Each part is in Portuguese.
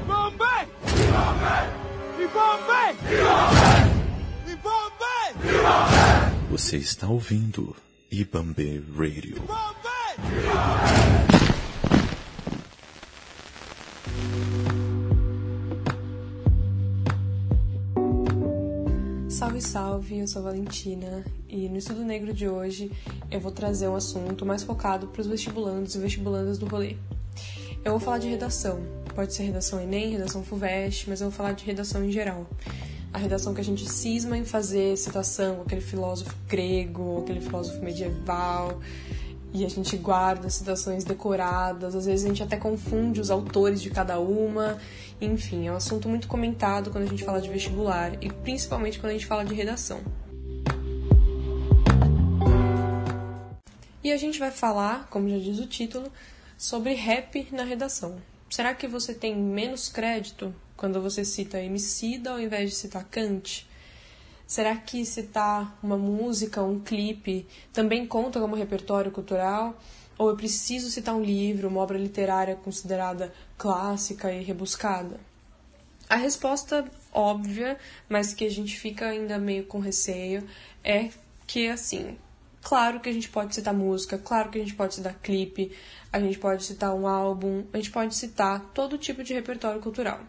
Ibambe! Ibambe! Ibambe! Você está ouvindo Ibambe Radio. Salve, salve, eu sou a Valentina e no Estudo Negro de hoje eu vou trazer um assunto mais focado para os vestibulandos e vestibulandas do rolê. Eu vou falar de redação, pode ser redação Enem, redação FUVEST, mas eu vou falar de redação em geral. A redação que a gente cisma em fazer citação, aquele filósofo grego, aquele filósofo medieval, e a gente guarda citações decoradas, às vezes a gente até confunde os autores de cada uma. Enfim, é um assunto muito comentado quando a gente fala de vestibular e principalmente quando a gente fala de redação. E a gente vai falar, como já diz o título, sobre rap na redação. Será que você tem menos crédito quando você cita Emicida ao invés de citar Kant? Será que citar uma música, um clipe, também conta como repertório cultural? Ou eu preciso citar um livro, uma obra literária considerada clássica e rebuscada? A resposta óbvia, mas que a gente fica ainda meio com receio, é que, assim, claro que a gente pode citar música, claro que a gente pode citar clipe, a gente pode citar um álbum, a gente pode citar todo tipo de repertório cultural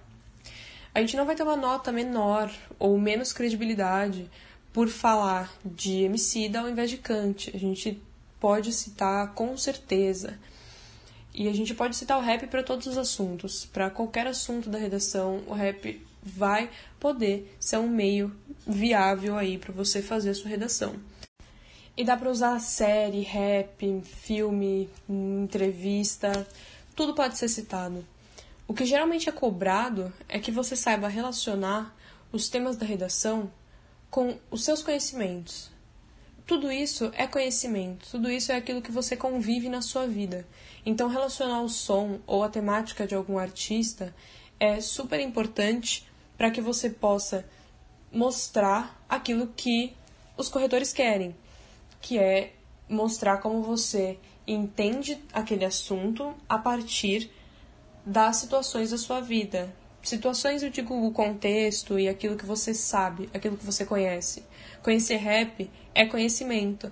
a gente não vai ter uma nota menor ou menos credibilidade por falar de Emicida ao invés de Kant. A gente pode citar com certeza. E a gente pode citar o rap para todos os assuntos. Para qualquer assunto da redação, o rap vai poder ser um meio viável aí para você fazer a sua redação. E dá para usar série, rap, filme, entrevista, tudo pode ser citado. O que geralmente é cobrado é que você saiba relacionar os temas da redação com os seus conhecimentos. Tudo isso é conhecimento, tudo isso é aquilo que você convive na sua vida. Então, relacionar o som ou a temática de algum artista é super importante para que você possa mostrar aquilo que os corretores querem, que é mostrar como você entende aquele assunto a partir das situações da sua vida. Situações, eu digo o contexto e aquilo que você sabe, aquilo que você conhece. Conhecer rap é conhecimento.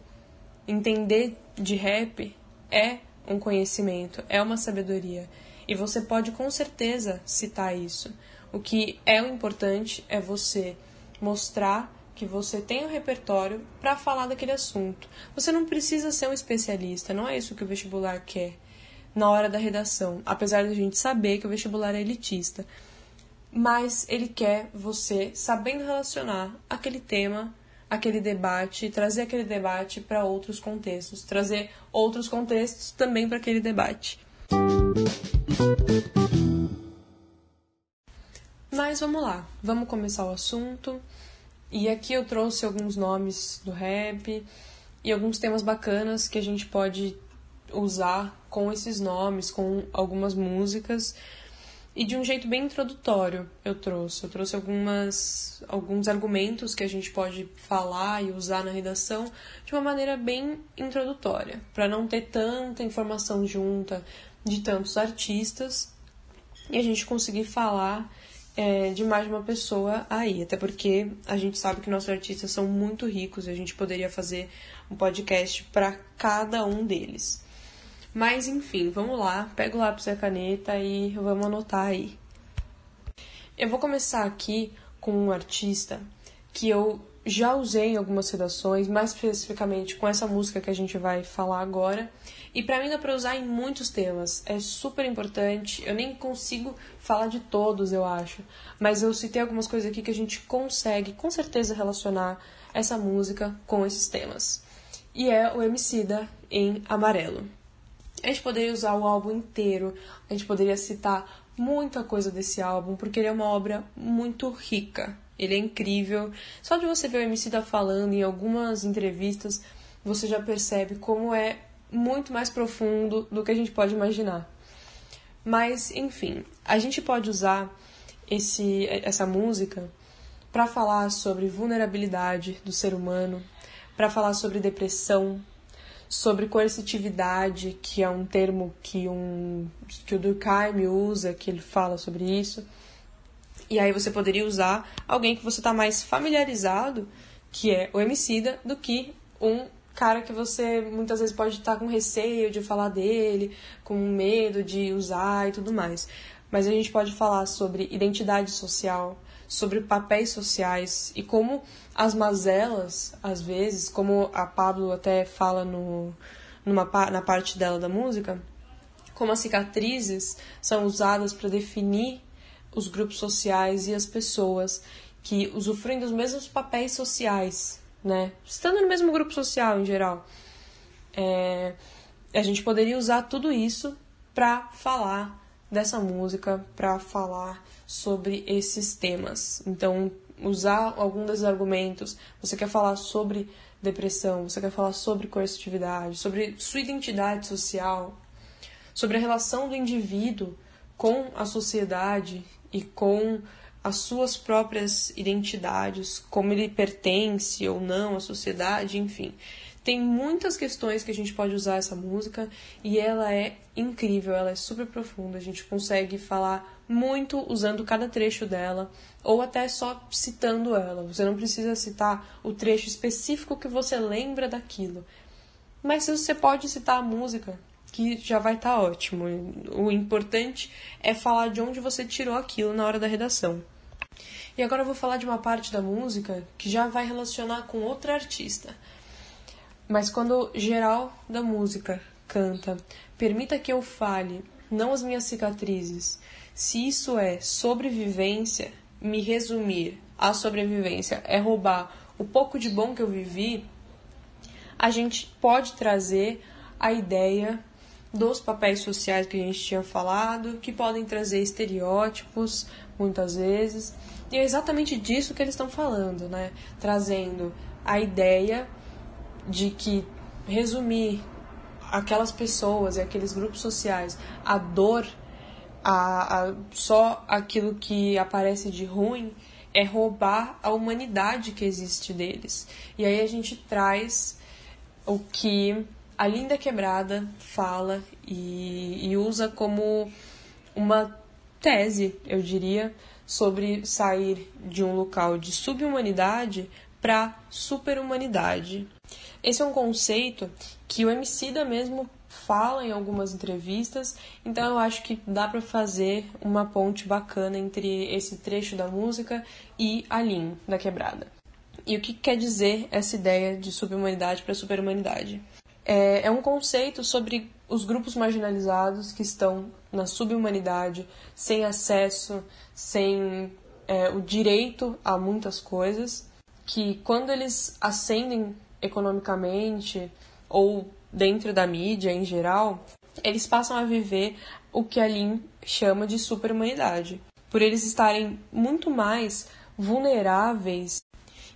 Entender de rap é um conhecimento, é uma sabedoria. E você pode com certeza citar isso. O que é o importante é você mostrar que você tem um repertório para falar daquele assunto. Você não precisa ser um especialista, não é isso que o vestibular quer na hora da redação, apesar de a gente saber que o vestibular é elitista. Mas ele quer você sabendo relacionar aquele tema, aquele debate, trazer aquele debate para outros contextos, trazer outros contextos também para aquele debate. Mas vamos lá, vamos começar o assunto. E aqui eu trouxe alguns nomes do rap e alguns temas bacanas que a gente pode usar com esses nomes, com algumas músicas e de um jeito bem introdutório eu trouxe. Eu trouxe algumas, alguns argumentos que a gente pode falar e usar na redação de uma maneira bem introdutória, para não ter tanta informação junta de tantos artistas e a gente conseguir falar é, de mais uma pessoa aí. Até porque a gente sabe que nossos artistas são muito ricos e a gente poderia fazer um podcast para cada um deles. Mas enfim, vamos lá, pega o lápis e a caneta e vamos anotar aí. Eu vou começar aqui com um artista que eu já usei em algumas redações, mais especificamente com essa música que a gente vai falar agora. E para mim dá para usar em muitos temas. É super importante. Eu nem consigo falar de todos, eu acho, mas eu citei algumas coisas aqui que a gente consegue com certeza relacionar essa música com esses temas. E é o Emicida em Amarelo. A gente poderia usar o álbum inteiro, a gente poderia citar muita coisa desse álbum, porque ele é uma obra muito rica. Ele é incrível. Só de você ver o MC da falando em algumas entrevistas, você já percebe como é muito mais profundo do que a gente pode imaginar. Mas, enfim, a gente pode usar esse, essa música para falar sobre vulnerabilidade do ser humano, para falar sobre depressão, sobre coercitividade, que é um termo que, um, que o Durkheim usa, que ele fala sobre isso. E aí você poderia usar alguém que você está mais familiarizado, que é o homicida, do que um cara que você muitas vezes pode estar tá com receio de falar dele, com medo de usar e tudo mais. Mas a gente pode falar sobre identidade social, sobre papéis sociais e como as mazelas, às vezes, como a Pablo até fala no, numa, na parte dela da música, como as cicatrizes são usadas para definir os grupos sociais e as pessoas que usufruem dos mesmos papéis sociais, né? Estando no mesmo grupo social em geral. É, a gente poderia usar tudo isso para falar dessa música, para falar sobre esses temas. Então, usar algum desses argumentos. Você quer falar sobre depressão, você quer falar sobre coercitividade, sobre sua identidade social, sobre a relação do indivíduo com a sociedade e com as suas próprias identidades, como ele pertence ou não à sociedade, enfim. Tem muitas questões que a gente pode usar essa música e ela é incrível, ela é super profunda. A gente consegue falar muito usando cada trecho dela ou até só citando ela. Você não precisa citar o trecho específico que você lembra daquilo. Mas você pode citar a música, que já vai estar tá ótimo. O importante é falar de onde você tirou aquilo na hora da redação. E agora eu vou falar de uma parte da música que já vai relacionar com outra artista. Mas quando geral da música canta, permita que eu fale, não as minhas cicatrizes. Se isso é sobrevivência, me resumir a sobrevivência é roubar o pouco de bom que eu vivi, a gente pode trazer a ideia dos papéis sociais que a gente tinha falado, que podem trazer estereótipos muitas vezes. E é exatamente disso que eles estão falando, né? Trazendo a ideia de que resumir aquelas pessoas e aqueles grupos sociais a dor, a, a, só aquilo que aparece de ruim, é roubar a humanidade que existe deles. E aí a gente traz o que a Linda Quebrada fala e, e usa como uma tese, eu diria, sobre sair de um local de subhumanidade para superhumanidade. Esse é um conceito que o Emicida mesmo fala em algumas entrevistas, então eu acho que dá para fazer uma ponte bacana entre esse trecho da música e a Lin da quebrada. E o que quer dizer essa ideia de subhumanidade para superhumanidade? É, é um conceito sobre os grupos marginalizados que estão na subhumanidade, sem acesso, sem é, o direito a muitas coisas, que quando eles ascendem economicamente ou dentro da mídia em geral, eles passam a viver o que a Lin chama de superhumanidade, por eles estarem muito mais vulneráveis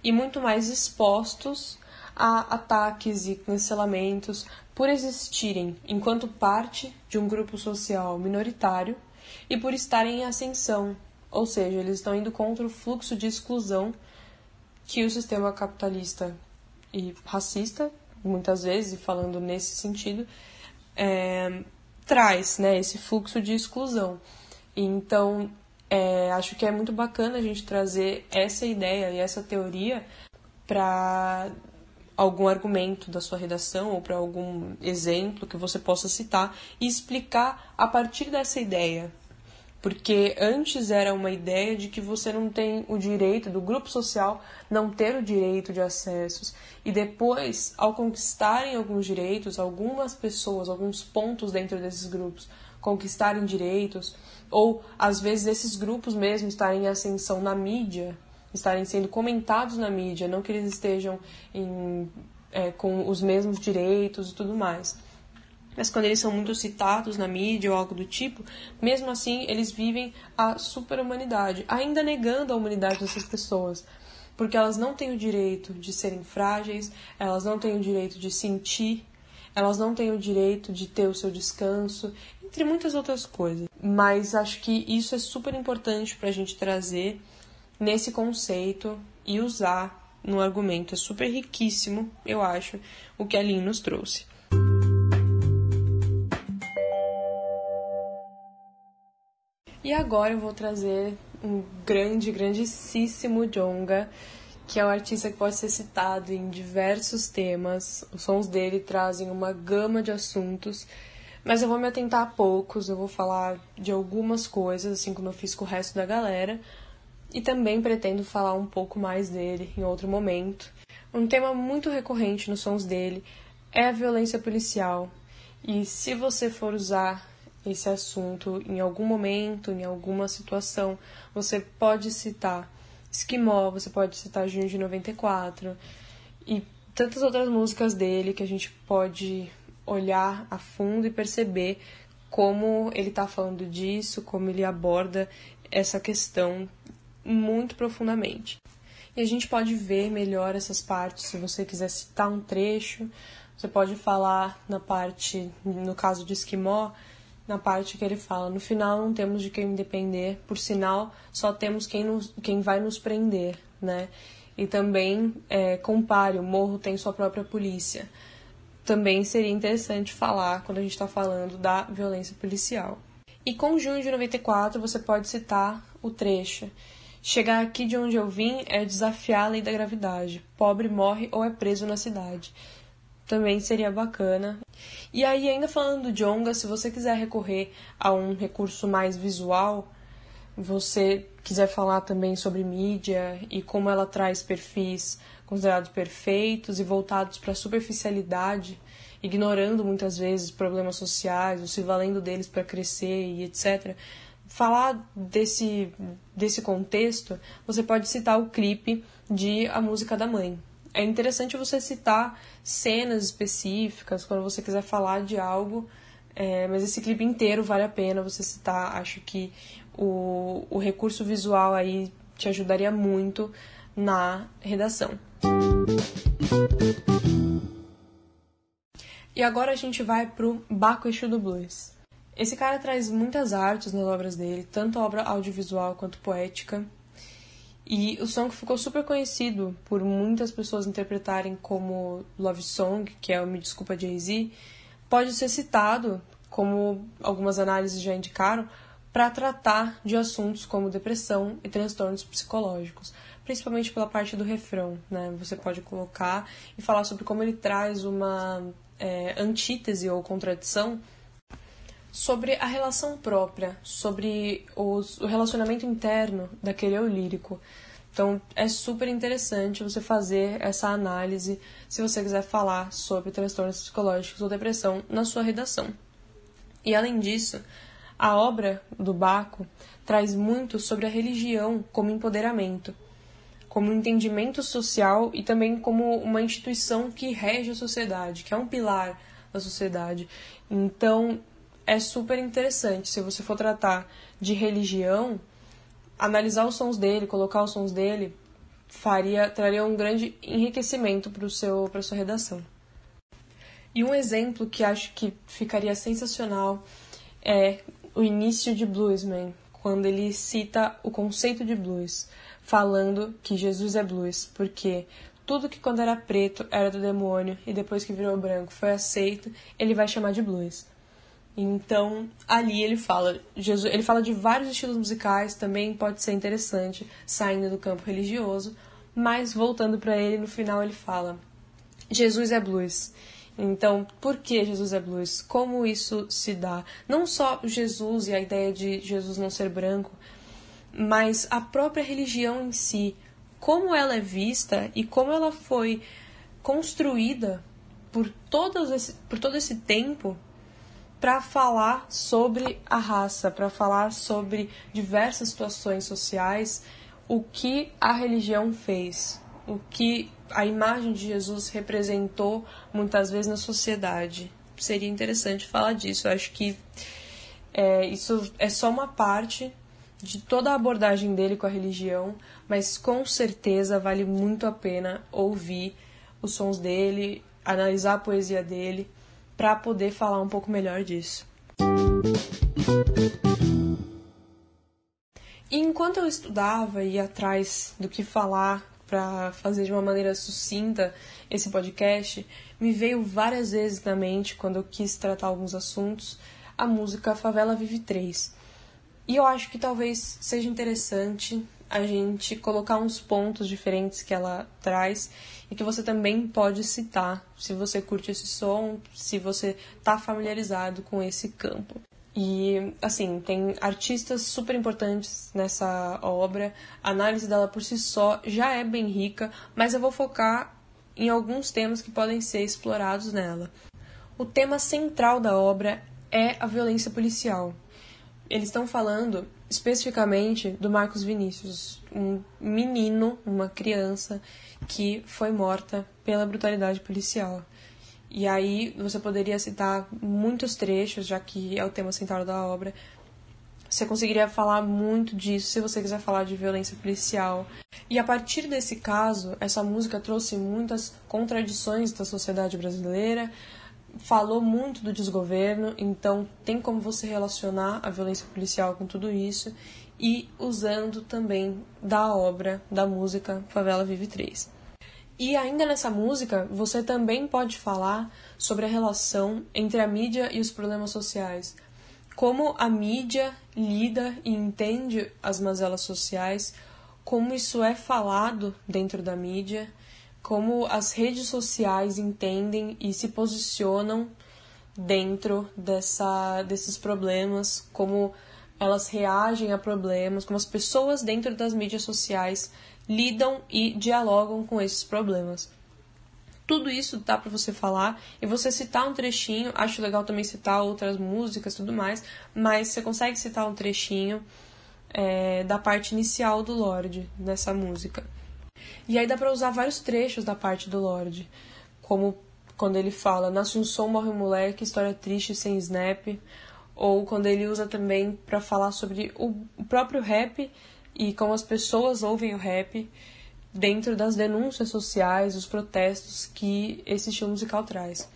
e muito mais expostos a ataques e cancelamentos por existirem enquanto parte de um grupo social minoritário e por estarem em ascensão, ou seja, eles estão indo contra o fluxo de exclusão que o sistema capitalista e racista, muitas vezes, falando nesse sentido, é, traz né, esse fluxo de exclusão. Então, é, acho que é muito bacana a gente trazer essa ideia e essa teoria para algum argumento da sua redação ou para algum exemplo que você possa citar e explicar a partir dessa ideia. Porque antes era uma ideia de que você não tem o direito, do grupo social não ter o direito de acessos. E depois, ao conquistarem alguns direitos, algumas pessoas, alguns pontos dentro desses grupos conquistarem direitos, ou às vezes esses grupos mesmo estarem em ascensão na mídia, estarem sendo comentados na mídia, não que eles estejam em, é, com os mesmos direitos e tudo mais. Mas quando eles são muito citados na mídia ou algo do tipo, mesmo assim eles vivem a super-humanidade, ainda negando a humanidade dessas pessoas. Porque elas não têm o direito de serem frágeis, elas não têm o direito de sentir, elas não têm o direito de ter o seu descanso, entre muitas outras coisas. Mas acho que isso é super importante para a gente trazer nesse conceito e usar no argumento. É super riquíssimo, eu acho, o que a Lin nos trouxe. E agora eu vou trazer um grande, grandíssimo Jonga, que é um artista que pode ser citado em diversos temas. Os sons dele trazem uma gama de assuntos, mas eu vou me atentar a poucos, eu vou falar de algumas coisas, assim como eu fiz com o resto da galera, e também pretendo falar um pouco mais dele em outro momento. Um tema muito recorrente nos sons dele é a violência policial. E se você for usar esse assunto em algum momento, em alguma situação, você pode citar Esquimó, você pode citar Junho de 94 e tantas outras músicas dele que a gente pode olhar a fundo e perceber como ele está falando disso, como ele aborda essa questão muito profundamente. E a gente pode ver melhor essas partes. Se você quiser citar um trecho, você pode falar na parte, no caso de Esquimó, na parte que ele fala: no final não temos de quem depender, por sinal, só temos quem, nos, quem vai nos prender, né? E também é, compare: o morro tem sua própria polícia. Também seria interessante falar quando a gente está falando da violência policial. E com junho de 94 você pode citar o trecho Chegar aqui de onde eu vim é desafiar a lei da gravidade. Pobre morre ou é preso na cidade. Também seria bacana. E aí, ainda falando do Jonga, se você quiser recorrer a um recurso mais visual, você quiser falar também sobre mídia e como ela traz perfis considerados perfeitos e voltados para a superficialidade, ignorando muitas vezes problemas sociais, ou se valendo deles para crescer e etc falar desse, desse contexto, você pode citar o clipe de A Música da Mãe. É interessante você citar cenas específicas quando você quiser falar de algo, é, mas esse clipe inteiro vale a pena você citar. Acho que o, o recurso visual aí te ajudaria muito na redação. E agora a gente vai pro Baco Eixo do Blues. Esse cara traz muitas artes nas obras dele, tanto obra audiovisual quanto poética. E o som que ficou super conhecido por muitas pessoas interpretarem como Love Song, que é o Me Desculpa Jay-Z, pode ser citado, como algumas análises já indicaram, para tratar de assuntos como depressão e transtornos psicológicos, principalmente pela parte do refrão. Né? Você pode colocar e falar sobre como ele traz uma é, antítese ou contradição sobre a relação própria, sobre os, o relacionamento interno daquele eu lírico. Então é super interessante você fazer essa análise se você quiser falar sobre transtornos psicológicos ou depressão na sua redação. E além disso, a obra do Baco traz muito sobre a religião como empoderamento, como entendimento social e também como uma instituição que rege a sociedade, que é um pilar da sociedade. Então, é super interessante. Se você for tratar de religião, analisar os sons dele, colocar os sons dele, faria traria um grande enriquecimento para seu para sua redação. E um exemplo que acho que ficaria sensacional é o início de Bluesman, quando ele cita o conceito de blues, falando que Jesus é blues, porque tudo que quando era preto era do demônio e depois que virou branco foi aceito, ele vai chamar de blues. Então, ali ele fala, Jesus, ele fala de vários estilos musicais, também pode ser interessante, saindo do campo religioso, mas voltando para ele, no final ele fala: Jesus é blues. Então, por que Jesus é blues? Como isso se dá? Não só Jesus e a ideia de Jesus não ser branco, mas a própria religião em si, como ela é vista e como ela foi construída por, todos esse, por todo esse tempo para falar sobre a raça, para falar sobre diversas situações sociais, o que a religião fez, o que a imagem de Jesus representou muitas vezes na sociedade. Seria interessante falar disso. Eu acho que é, isso é só uma parte de toda a abordagem dele com a religião, mas com certeza vale muito a pena ouvir os sons dele, analisar a poesia dele para poder falar um pouco melhor disso. E enquanto eu estudava e ia atrás do que falar para fazer de uma maneira sucinta esse podcast, me veio várias vezes na mente, quando eu quis tratar alguns assuntos, a música Favela Vive 3. E eu acho que talvez seja interessante a gente colocar uns pontos diferentes que ela traz e que você também pode citar se você curte esse som, se você está familiarizado com esse campo. E, assim, tem artistas super importantes nessa obra. A análise dela por si só já é bem rica, mas eu vou focar em alguns temas que podem ser explorados nela. O tema central da obra é a violência policial. Eles estão falando especificamente do Marcos Vinícius, um menino, uma criança que foi morta pela brutalidade policial. E aí você poderia citar muitos trechos, já que é o tema central da obra. Você conseguiria falar muito disso se você quiser falar de violência policial. E a partir desse caso, essa música trouxe muitas contradições da sociedade brasileira, falou muito do desgoverno, então tem como você relacionar a violência policial com tudo isso e usando também da obra, da música Favela Vive 3. E ainda nessa música, você também pode falar sobre a relação entre a mídia e os problemas sociais. Como a mídia lida e entende as mazelas sociais, como isso é falado dentro da mídia, como as redes sociais entendem e se posicionam dentro dessa, desses problemas, como elas reagem a problemas, como as pessoas dentro das mídias sociais lidam e dialogam com esses problemas. Tudo isso dá para você falar e você citar um trechinho. Acho legal também citar outras músicas tudo mais, mas você consegue citar um trechinho é, da parte inicial do Lorde nessa música. E aí dá para usar vários trechos da parte do Lorde, como quando ele fala Nasce um som, morre um moleque, história triste sem snap, ou quando ele usa também para falar sobre o próprio rap e como as pessoas ouvem o rap dentro das denúncias sociais, os protestos que esse estilo musical traz.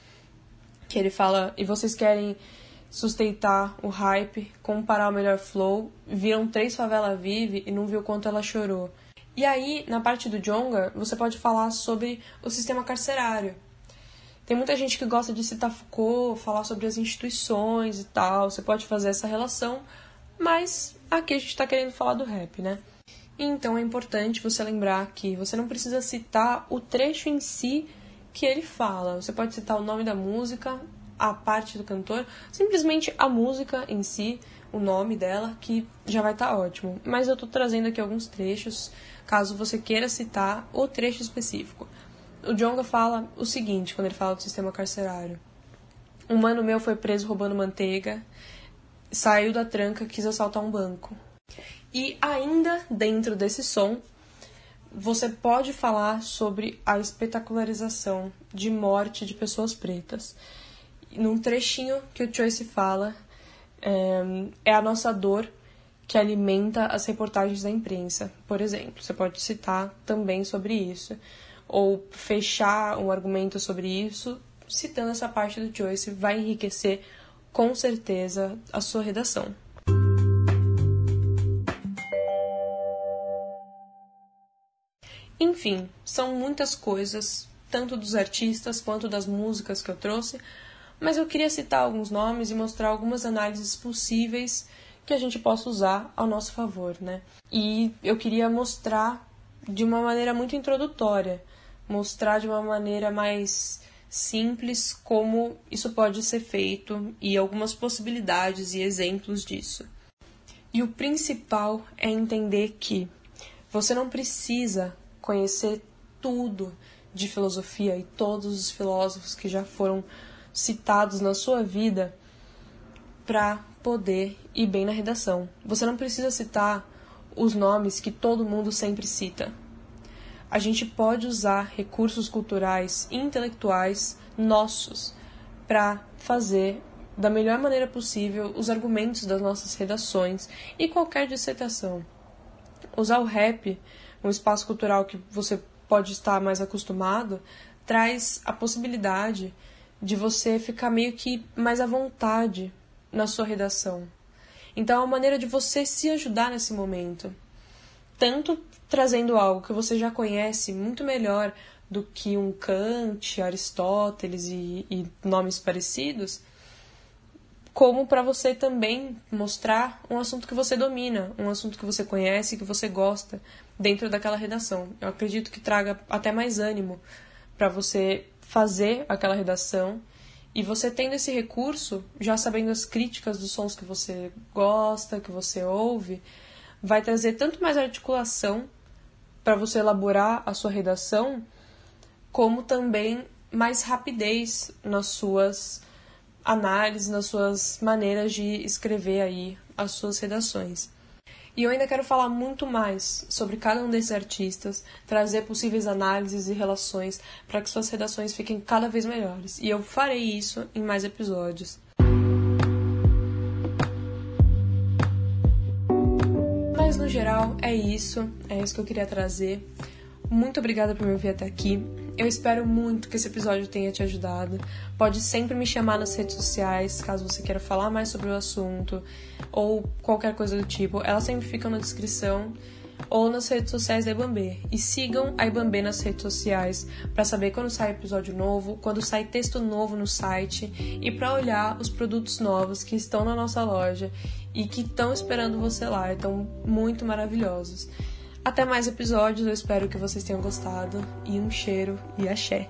Que ele fala, e vocês querem sustentar o hype, comparar o melhor flow, viram três favela vive e não viu quanto ela chorou. E aí, na parte do Jonga, você pode falar sobre o sistema carcerário. Tem muita gente que gosta de citar Foucault, falar sobre as instituições e tal, você pode fazer essa relação, mas aqui a gente está querendo falar do rap, né? Então é importante você lembrar que você não precisa citar o trecho em si que ele fala. Você pode citar o nome da música, a parte do cantor, simplesmente a música em si, o nome dela, que já vai estar tá ótimo. Mas eu estou trazendo aqui alguns trechos, caso você queira citar o trecho específico. O Jonga fala o seguinte quando ele fala do sistema carcerário. Um mano meu foi preso roubando manteiga saiu da tranca, quis assaltar um banco. E ainda dentro desse som, você pode falar sobre a espetacularização de morte de pessoas pretas. Num trechinho que o Choice fala, é a nossa dor que alimenta as reportagens da imprensa, por exemplo. Você pode citar também sobre isso. Ou fechar um argumento sobre isso, citando essa parte do Joyce, vai enriquecer com certeza a sua redação. Enfim, são muitas coisas, tanto dos artistas quanto das músicas que eu trouxe, mas eu queria citar alguns nomes e mostrar algumas análises possíveis que a gente possa usar ao nosso favor, né? E eu queria mostrar de uma maneira muito introdutória, mostrar de uma maneira mais simples como isso pode ser feito e algumas possibilidades e exemplos disso. E o principal é entender que você não precisa conhecer tudo de filosofia e todos os filósofos que já foram citados na sua vida para poder ir bem na redação. Você não precisa citar os nomes que todo mundo sempre cita a gente pode usar recursos culturais e intelectuais nossos para fazer da melhor maneira possível os argumentos das nossas redações e qualquer dissertação. Usar o rap, um espaço cultural que você pode estar mais acostumado, traz a possibilidade de você ficar meio que mais à vontade na sua redação. Então é uma maneira de você se ajudar nesse momento. Tanto trazendo algo que você já conhece muito melhor do que um Kant, Aristóteles e, e nomes parecidos, como para você também mostrar um assunto que você domina, um assunto que você conhece, que você gosta dentro daquela redação. Eu acredito que traga até mais ânimo para você fazer aquela redação e você tendo esse recurso, já sabendo as críticas dos sons que você gosta, que você ouve, vai trazer tanto mais articulação para você elaborar a sua redação, como também mais rapidez nas suas análises, nas suas maneiras de escrever aí as suas redações. E eu ainda quero falar muito mais sobre cada um desses artistas, trazer possíveis análises e relações para que suas redações fiquem cada vez melhores. E eu farei isso em mais episódios. Mas no geral é isso, é isso que eu queria trazer. Muito obrigada por me ouvir até aqui. Eu espero muito que esse episódio tenha te ajudado. Pode sempre me chamar nas redes sociais, caso você queira falar mais sobre o assunto ou qualquer coisa do tipo. Elas sempre ficam na descrição ou nas redes sociais da Ibambê. E sigam a Ibambê nas redes sociais para saber quando sai episódio novo, quando sai texto novo no site e para olhar os produtos novos que estão na nossa loja e que estão esperando você lá. Estão muito maravilhosos. Até mais episódios, eu espero que vocês tenham gostado. E um cheiro e axé!